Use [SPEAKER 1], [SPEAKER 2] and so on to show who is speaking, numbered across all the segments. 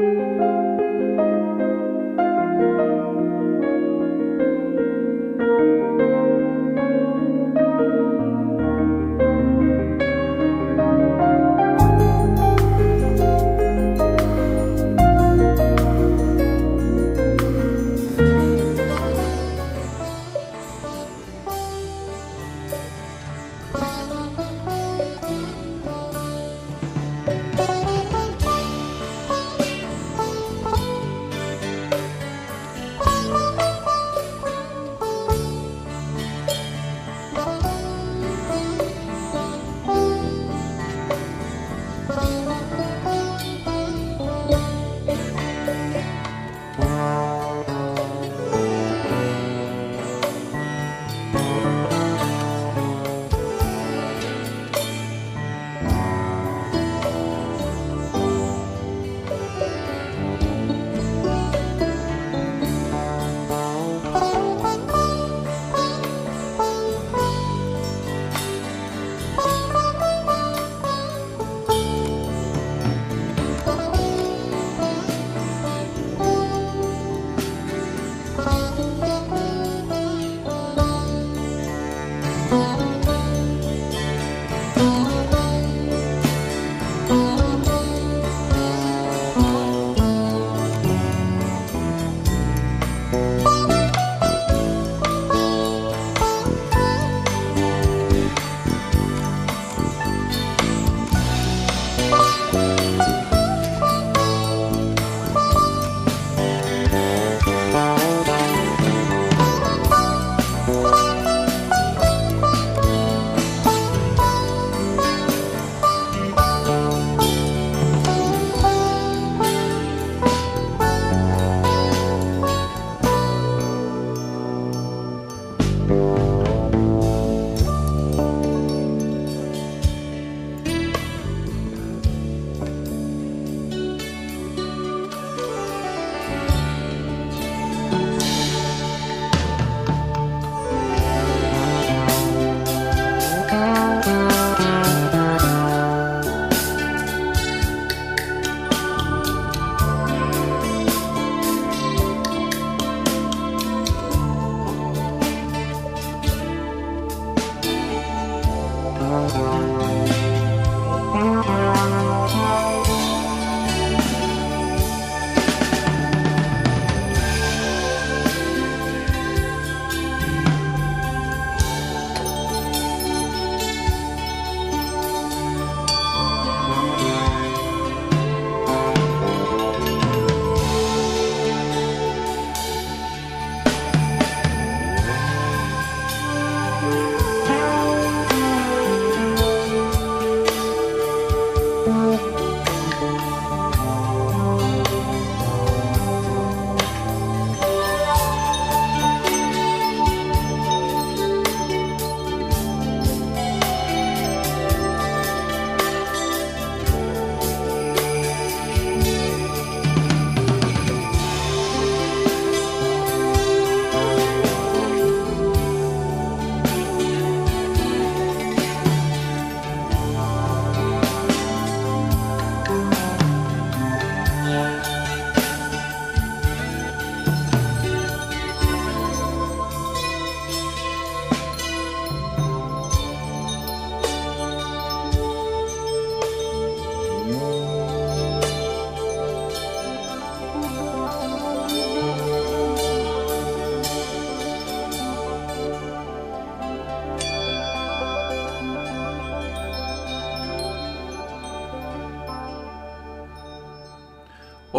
[SPEAKER 1] Música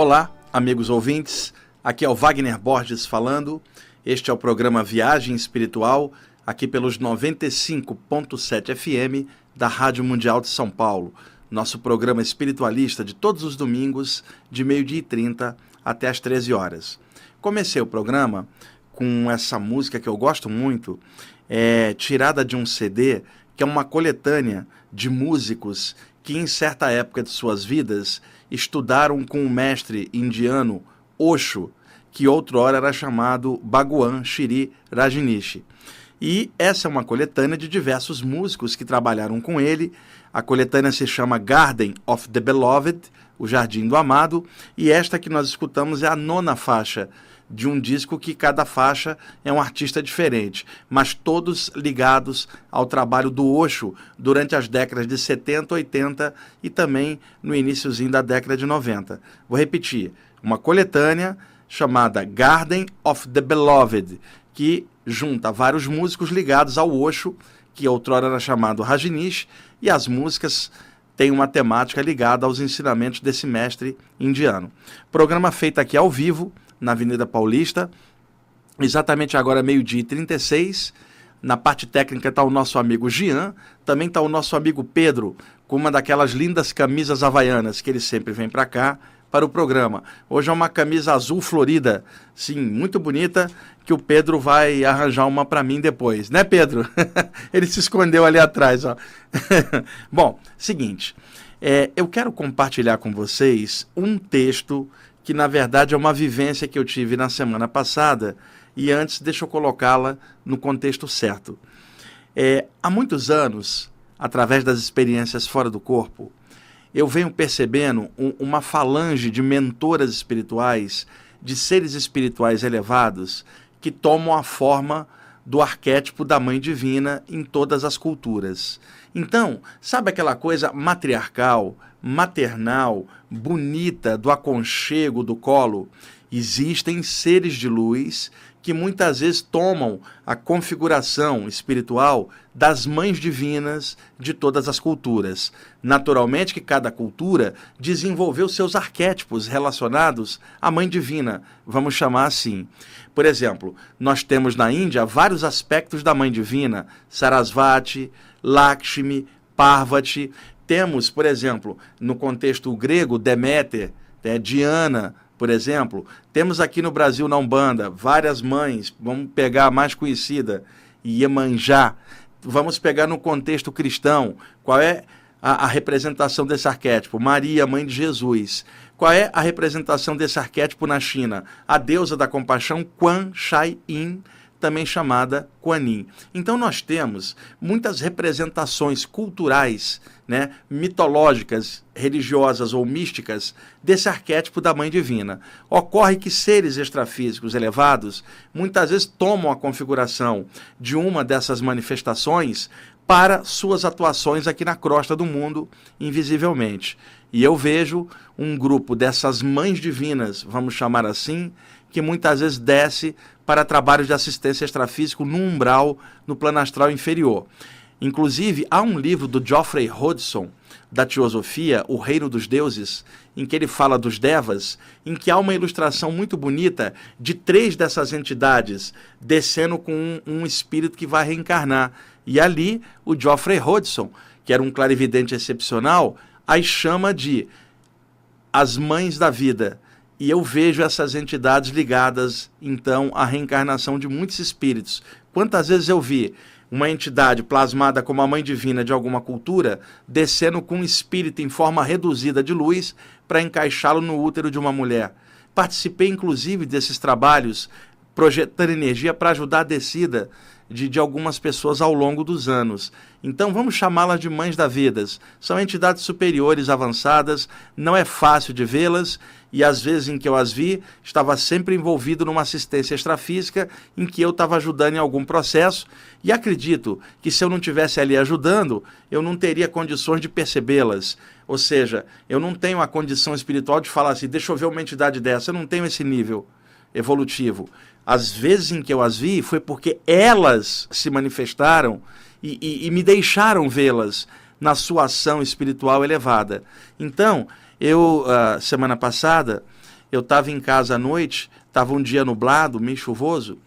[SPEAKER 1] Olá, amigos ouvintes. Aqui é o Wagner Borges falando. Este é o programa Viagem Espiritual, aqui pelos 95.7 FM da Rádio Mundial de São Paulo. Nosso programa espiritualista de todos os domingos, de meio-dia e 30 até as 13 horas. Comecei o programa com essa música que eu gosto muito, é, tirada de um CD que é uma coletânea de músicos que, em certa época de suas vidas, estudaram com o mestre indiano Osho, que outrora era chamado Bhagwan Shri Rajnishi. E essa é uma coletânea de diversos músicos que trabalharam com ele. A coletânea se chama Garden of the Beloved, O Jardim do Amado, e esta que nós escutamos é a nona faixa de um disco que cada faixa é um artista diferente, mas todos ligados ao trabalho do Osho durante as décadas de 70, 80 e também no iníciozinho da década de 90. Vou repetir, uma coletânea chamada Garden of the Beloved, que junta vários músicos ligados ao Osho, que outrora era chamado Rajneesh, e as músicas têm uma temática ligada aos ensinamentos desse mestre indiano. Programa feito aqui ao vivo, na Avenida Paulista. Exatamente agora, meio-dia e 36. Na parte técnica está o nosso amigo Gian, também está o nosso amigo Pedro, com uma daquelas lindas camisas havaianas que ele sempre vem para cá para o programa. Hoje é uma camisa azul florida, sim, muito bonita, que o Pedro vai arranjar uma para mim depois, né, Pedro? ele se escondeu ali atrás, ó. Bom, seguinte, é, eu quero compartilhar com vocês um texto que na verdade é uma vivência que eu tive na semana passada e antes deixa eu colocá-la no contexto certo. É, há muitos anos, através das experiências fora do corpo, eu venho percebendo um, uma falange de mentoras espirituais, de seres espirituais elevados, que tomam a forma do arquétipo da Mãe Divina em todas as culturas. Então, sabe aquela coisa matriarcal, maternal, bonita, do aconchego, do colo? Existem seres de luz que muitas vezes tomam a configuração espiritual das mães divinas de todas as culturas. Naturalmente que cada cultura desenvolveu seus arquétipos relacionados à mãe divina, vamos chamar assim. Por exemplo, nós temos na Índia vários aspectos da mãe divina, Sarasvati, Lakshmi, Parvati. Temos, por exemplo, no contexto grego, Deméter, né, Diana, por exemplo. Temos aqui no Brasil, na Umbanda, várias mães. Vamos pegar a mais conhecida, Iemanjá. Vamos pegar no contexto cristão. Qual é a, a representação desse arquétipo? Maria, mãe de Jesus. Qual é a representação desse arquétipo na China? A deusa da compaixão, Quan Shai Yin também chamada Kuan Então nós temos muitas representações culturais, né, mitológicas, religiosas ou místicas desse arquétipo da Mãe Divina. Ocorre que seres extrafísicos elevados muitas vezes tomam a configuração de uma dessas manifestações para suas atuações aqui na crosta do mundo, invisivelmente. E eu vejo um grupo dessas mães divinas, vamos chamar assim, que muitas vezes desce para trabalhos de assistência extrafísico no umbral, no plano astral inferior. Inclusive, há um livro do Geoffrey Hodgson, da Teosofia, O Reino dos Deuses, em que ele fala dos Devas, em que há uma ilustração muito bonita de três dessas entidades descendo com um, um espírito que vai reencarnar. E ali, o Geoffrey Hodgson, que era um clarividente excepcional, as chama de as mães da vida e eu vejo essas entidades ligadas, então, à reencarnação de muitos espíritos. Quantas vezes eu vi uma entidade plasmada como a mãe divina de alguma cultura descendo com um espírito em forma reduzida de luz para encaixá-lo no útero de uma mulher? Participei, inclusive, desses trabalhos projetando energia para ajudar a descida de, de algumas pessoas ao longo dos anos. Então vamos chamá-las de mães da vida. São entidades superiores, avançadas, não é fácil de vê-las e às vezes em que eu as vi, estava sempre envolvido numa assistência extrafísica em que eu estava ajudando em algum processo e acredito que se eu não tivesse ali ajudando, eu não teria condições de percebê-las. Ou seja, eu não tenho a condição espiritual de falar assim, deixa eu ver uma entidade dessa, eu não tenho esse nível evolutivo. As vezes em que eu as vi foi porque elas se manifestaram e, e, e me deixaram vê-las na sua ação espiritual elevada. Então, eu, uh, semana passada, eu estava em casa à noite, estava um dia nublado, meio chuvoso,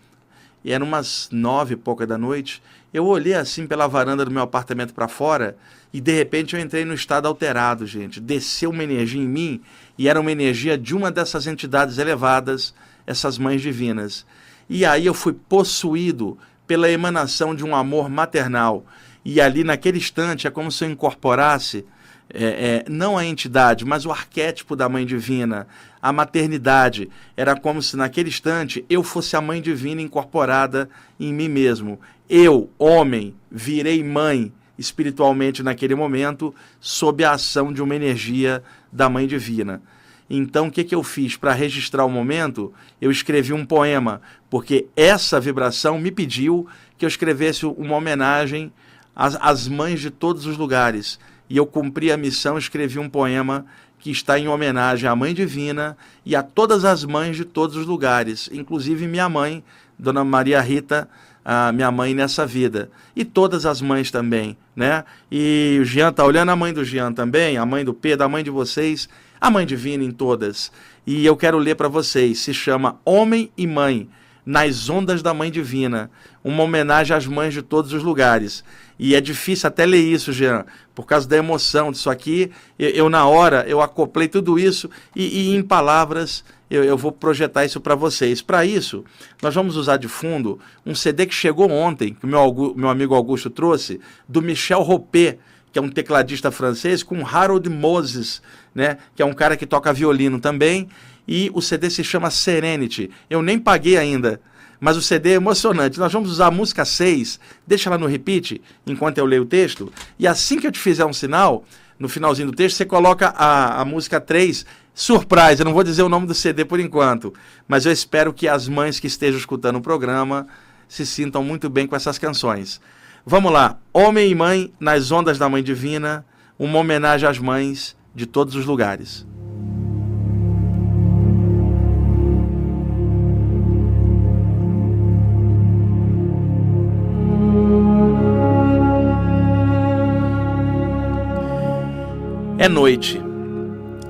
[SPEAKER 1] e eram umas nove e pouca da noite. Eu olhei assim pela varanda do meu apartamento para fora e de repente eu entrei no estado alterado, gente. Desceu uma energia em mim e era uma energia de uma dessas entidades elevadas, essas mães divinas. E aí eu fui possuído pela emanação de um amor maternal. E ali, naquele instante, é como se eu incorporasse é, é, não a entidade, mas o arquétipo da mãe divina, a maternidade. Era como se naquele instante eu fosse a mãe divina incorporada em mim mesmo. Eu, homem, virei mãe espiritualmente naquele momento, sob a ação de uma energia da Mãe Divina. Então, o que, que eu fiz? Para registrar o momento, eu escrevi um poema, porque essa vibração me pediu que eu escrevesse uma homenagem às, às mães de todos os lugares. E eu cumpri a missão, escrevi um poema que está em homenagem à Mãe Divina e a todas as mães de todos os lugares, inclusive minha mãe, Dona Maria Rita, a minha mãe nessa vida. E todas as mães também, né? E o Jean tá olhando a mãe do Jean também, a mãe do Pedro, a mãe de vocês, a mãe divina em todas. E eu quero ler para vocês, se chama Homem e Mãe, nas ondas da Mãe Divina, uma homenagem às mães de todos os lugares. E é difícil até ler isso, Jean, por causa da emoção disso aqui. Eu, eu na hora, eu acoplei tudo isso e, e em palavras eu, eu vou projetar isso para vocês. Para isso, nós vamos usar de fundo um CD que chegou ontem, que meu, meu amigo Augusto trouxe, do Michel Ropé, que é um tecladista francês, com Harold Moses, né, que é um cara que toca violino também. E o CD se chama Serenity. Eu nem paguei ainda mas o CD é emocionante. Nós vamos usar a música 6, deixa ela no repeat enquanto eu leio o texto, e assim que eu te fizer um sinal, no finalzinho do texto, você coloca a, a música 3 Surprise, eu não vou dizer o nome do CD por enquanto, mas eu espero que as mães que estejam escutando o programa se sintam muito bem com essas canções. Vamos lá, Homem e Mãe nas Ondas da Mãe Divina, uma homenagem às mães de todos os lugares. É noite.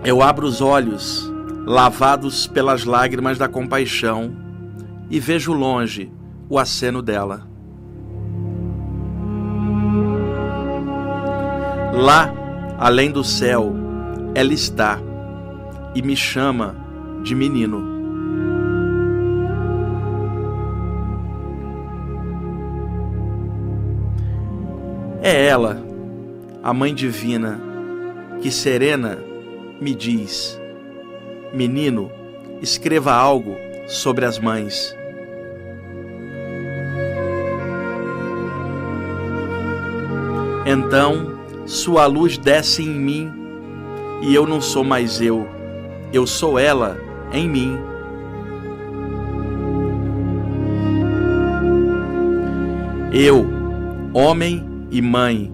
[SPEAKER 1] Eu abro os olhos, lavados pelas lágrimas da compaixão, e vejo longe o aceno dela. Lá, além do céu, ela está e me chama de menino. É ela, a Mãe Divina, que serena me diz: Menino, escreva algo sobre as mães. Então sua luz desce em mim e eu não sou mais eu, eu sou ela em mim. Eu, homem e mãe,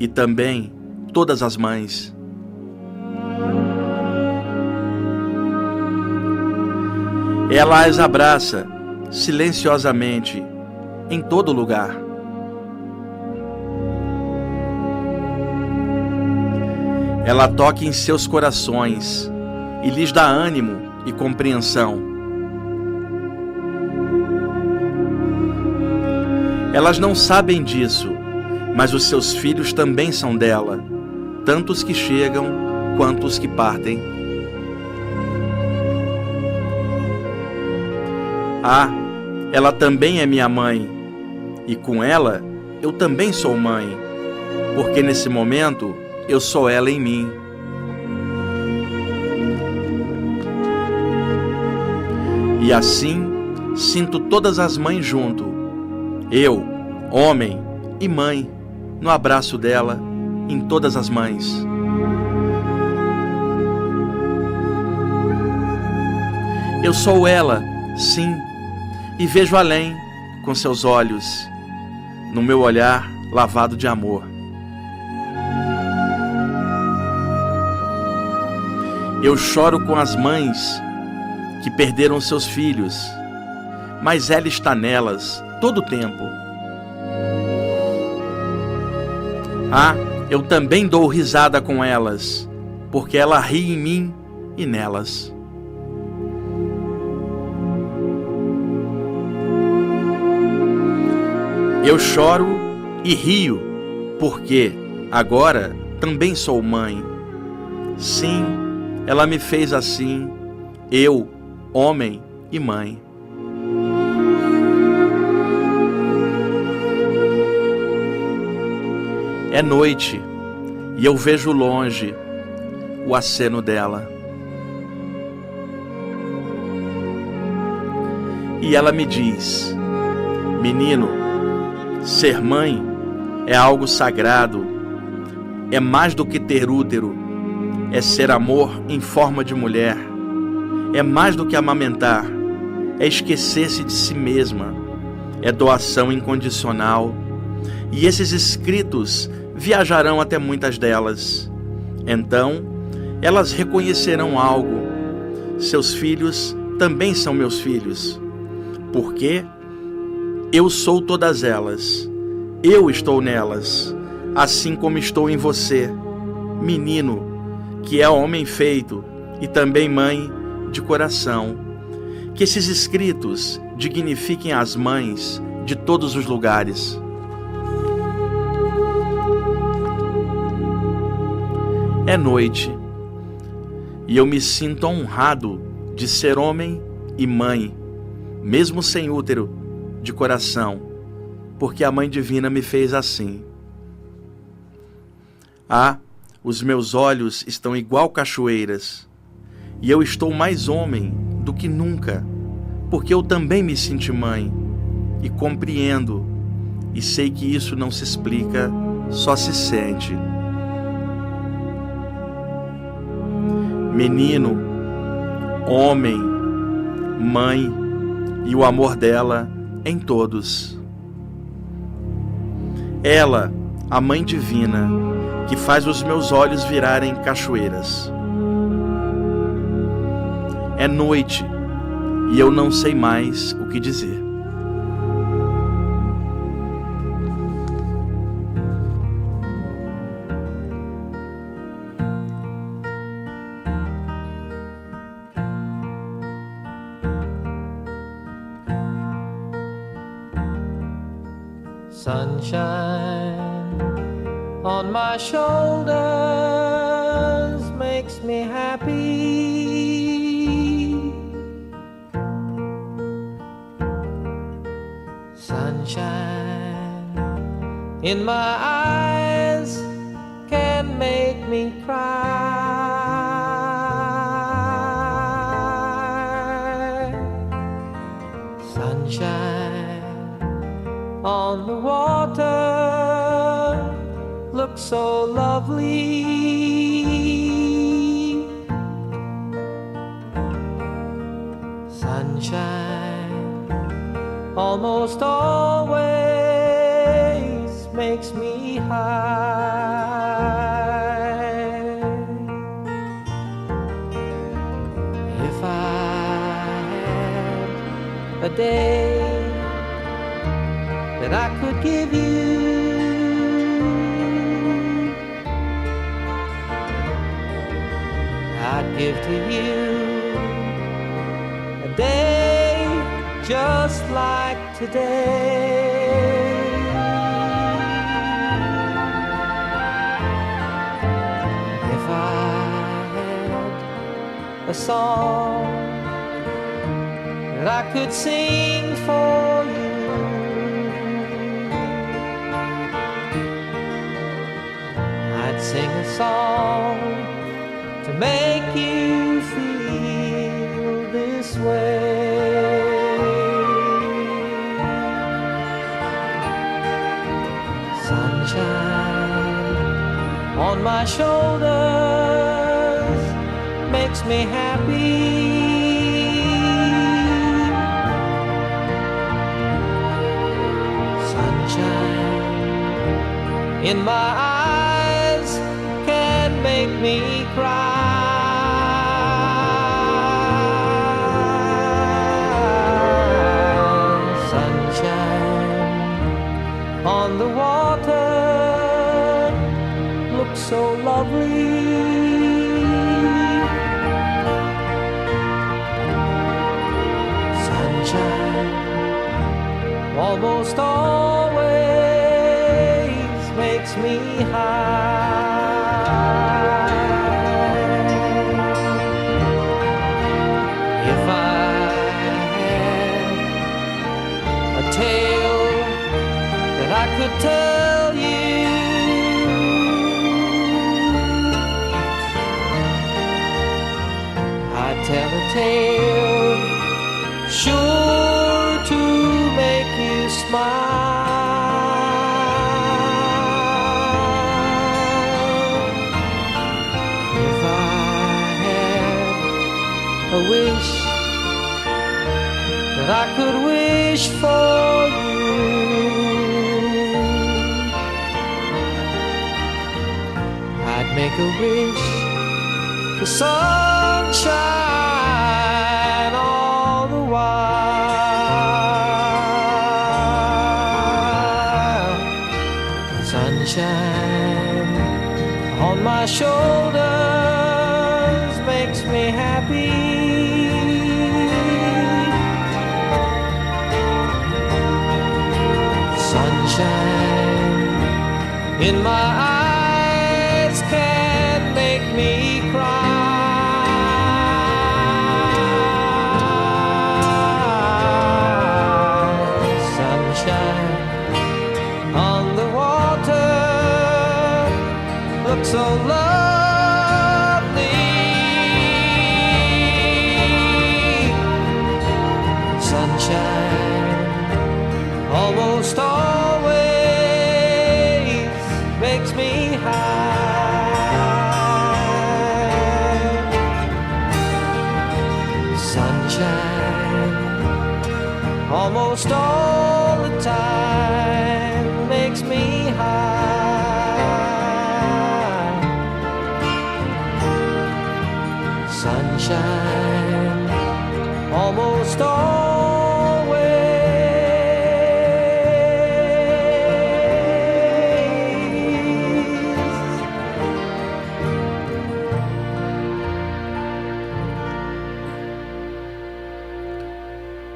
[SPEAKER 1] e também todas as mães. Ela as abraça silenciosamente em todo lugar. Ela toca em seus corações e lhes dá ânimo e compreensão. Elas não sabem disso, mas os seus filhos também são dela, tanto os que chegam quanto os que partem. Ah, ela também é minha mãe, e com ela eu também sou mãe, porque nesse momento eu sou ela em mim. E assim sinto todas as mães junto, eu, homem e mãe, no abraço dela, em todas as mães. Eu sou ela, sim e vejo além com seus olhos, no meu olhar lavado de amor. Eu choro com as mães que perderam seus filhos, mas ela está nelas todo o tempo. Ah, eu também dou risada com elas, porque ela ri em mim e nelas. Eu choro e rio, porque agora também sou mãe. Sim, ela me fez assim, eu, homem e mãe. É noite e eu vejo longe o aceno dela. E ela me diz: Menino, Ser mãe é algo sagrado, é mais do que ter útero, é ser amor em forma de mulher, é mais do que amamentar, é esquecer-se de si mesma, é doação incondicional. E esses escritos viajarão até muitas delas. Então, elas reconhecerão algo. Seus filhos também são meus filhos, porque eu sou todas elas. Eu estou nelas, assim como estou em você, menino, que é homem feito e também mãe de coração. Que esses escritos dignifiquem as mães de todos os lugares. É noite e eu me sinto honrado de ser homem e mãe, mesmo sem útero, de coração porque a Mãe Divina me fez assim. Ah, os meus olhos estão igual cachoeiras, e eu estou mais homem do que nunca, porque eu também me sinto mãe, e compreendo, e sei que isso não se explica, só se sente. Menino, homem, mãe, e o amor dela em todos. Ela, a Mãe Divina, que faz os meus olhos virarem cachoeiras. É noite e eu não sei mais o que dizer.
[SPEAKER 2] Sunshine in my eyes can make me cry. Sunshine on the water looks so lovely. Day that I could give you. I'd give to you a day just like today. If I had a song that I could sing for you. I'd sing a song to make you feel this way. Sunshine on my shoulders makes me happy. In my eyes can make me cry. could tell you. I'd tell a tale sure to make you smile. If I had a wish that I could wish for. Make a wish for sunshine all the while. Sunshine on my shoulders makes me happy. Sunshine in my so lovely. Sunshine almost always makes me high. Sunshine almost all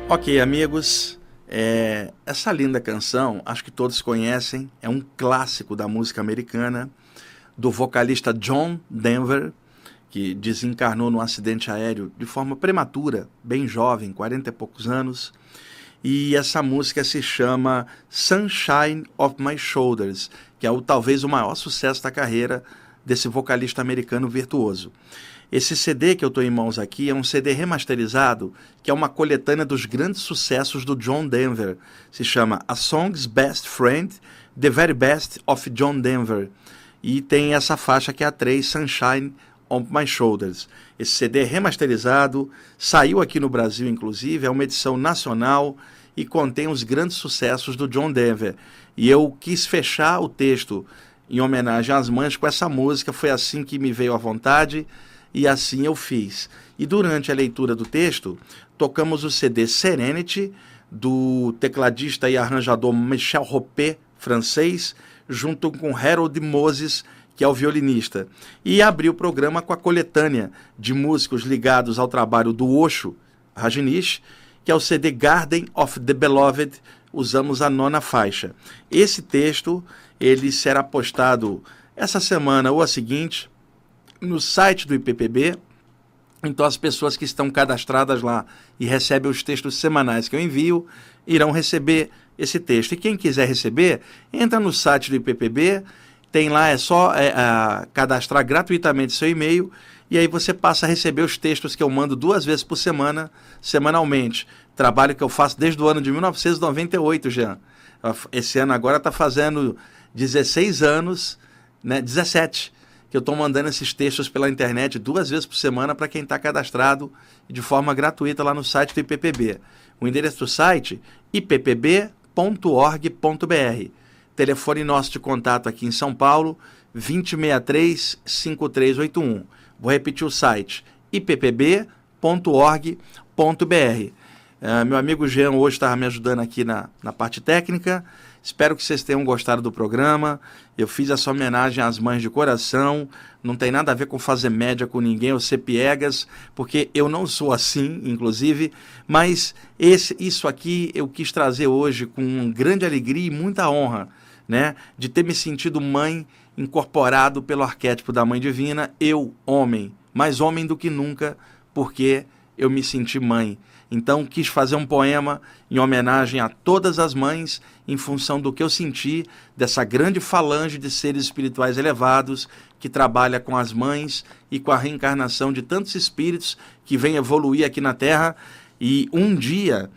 [SPEAKER 1] Ok, amigos, é, essa linda canção, acho que todos conhecem, é um clássico da música americana, do vocalista John Denver, que desencarnou num acidente aéreo de forma prematura, bem jovem, 40 e poucos anos. E essa música se chama Sunshine of My Shoulders, que é o, talvez o maior sucesso da carreira desse vocalista americano virtuoso. Esse CD que eu estou em mãos aqui é um CD remasterizado, que é uma coletânea dos grandes sucessos do John Denver. Se chama A Song's Best Friend, The Very Best of John Denver. E tem essa faixa que é a 3, Sunshine on My Shoulders. Esse CD é remasterizado, saiu aqui no Brasil, inclusive, é uma edição nacional e contém os grandes sucessos do John Denver. E eu quis fechar o texto em homenagem às mães com essa música, foi assim que me veio à vontade e assim eu fiz. E durante a leitura do texto, tocamos o CD Serenity, do tecladista e arranjador Michel Ropé, francês, junto com Harold Moses, que é o violinista. E abri o programa com a coletânea de músicos ligados ao trabalho do Osho Rajneesh, que é o CD Garden of the Beloved, usamos a nona faixa. Esse texto ele será postado essa semana ou a seguinte no site do IPPB. Então as pessoas que estão cadastradas lá e recebem os textos semanais que eu envio irão receber esse texto. E quem quiser receber, entra no site do IPPB, tem lá, é só é, a, cadastrar gratuitamente seu e-mail e aí você passa a receber os textos que eu mando duas vezes por semana, semanalmente. Trabalho que eu faço desde o ano de 1998, Jean. Esse ano agora está fazendo 16 anos, né, 17, que eu estou mandando esses textos pela internet duas vezes por semana para quem está cadastrado de forma gratuita lá no site do IPPB. O endereço do site ippb.org.br. Telefone nosso de contato aqui em São Paulo, 2063-5381. Vou repetir o site, ippb.org.br. Uh, meu amigo Jean hoje estava me ajudando aqui na, na parte técnica. Espero que vocês tenham gostado do programa. Eu fiz essa homenagem às mães de coração. Não tem nada a ver com fazer média com ninguém ou ser piegas, porque eu não sou assim, inclusive. Mas esse, isso aqui eu quis trazer hoje com grande alegria e muita honra, né? De ter me sentido mãe incorporado pelo arquétipo da Mãe Divina, eu, homem, mais homem do que nunca, porque eu me senti mãe. Então quis fazer um poema em homenagem a todas as mães, em função do que eu senti dessa grande falange de seres espirituais elevados que trabalha com as mães e com a reencarnação de tantos espíritos que vêm evoluir aqui na Terra. E um dia,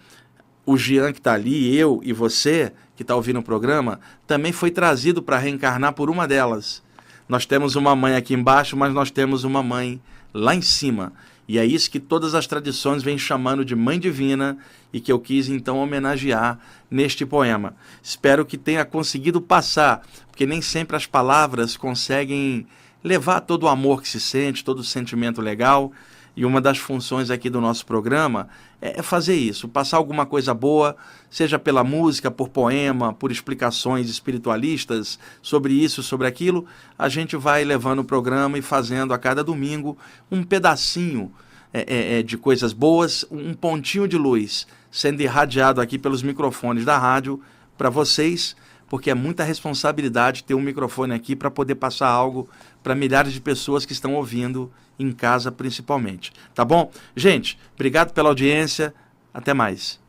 [SPEAKER 1] o Jean que está ali, eu e você que está ouvindo o programa, também foi trazido para reencarnar por uma delas. Nós temos uma mãe aqui embaixo, mas nós temos uma mãe lá em cima. E é isso que todas as tradições vêm chamando de Mãe Divina e que eu quis então homenagear neste poema. Espero que tenha conseguido passar, porque nem sempre as palavras conseguem levar todo o amor que se sente, todo o sentimento legal. E uma das funções aqui do nosso programa é fazer isso, passar alguma coisa boa, seja pela música, por poema, por explicações espiritualistas sobre isso, sobre aquilo. A gente vai levando o programa e fazendo a cada domingo um pedacinho é, é, é de coisas boas, um pontinho de luz sendo irradiado aqui pelos microfones da rádio para vocês, porque é muita responsabilidade ter um microfone aqui para poder passar algo para milhares de pessoas que estão ouvindo em casa principalmente. Tá bom? Gente, obrigado pela audiência. Até mais.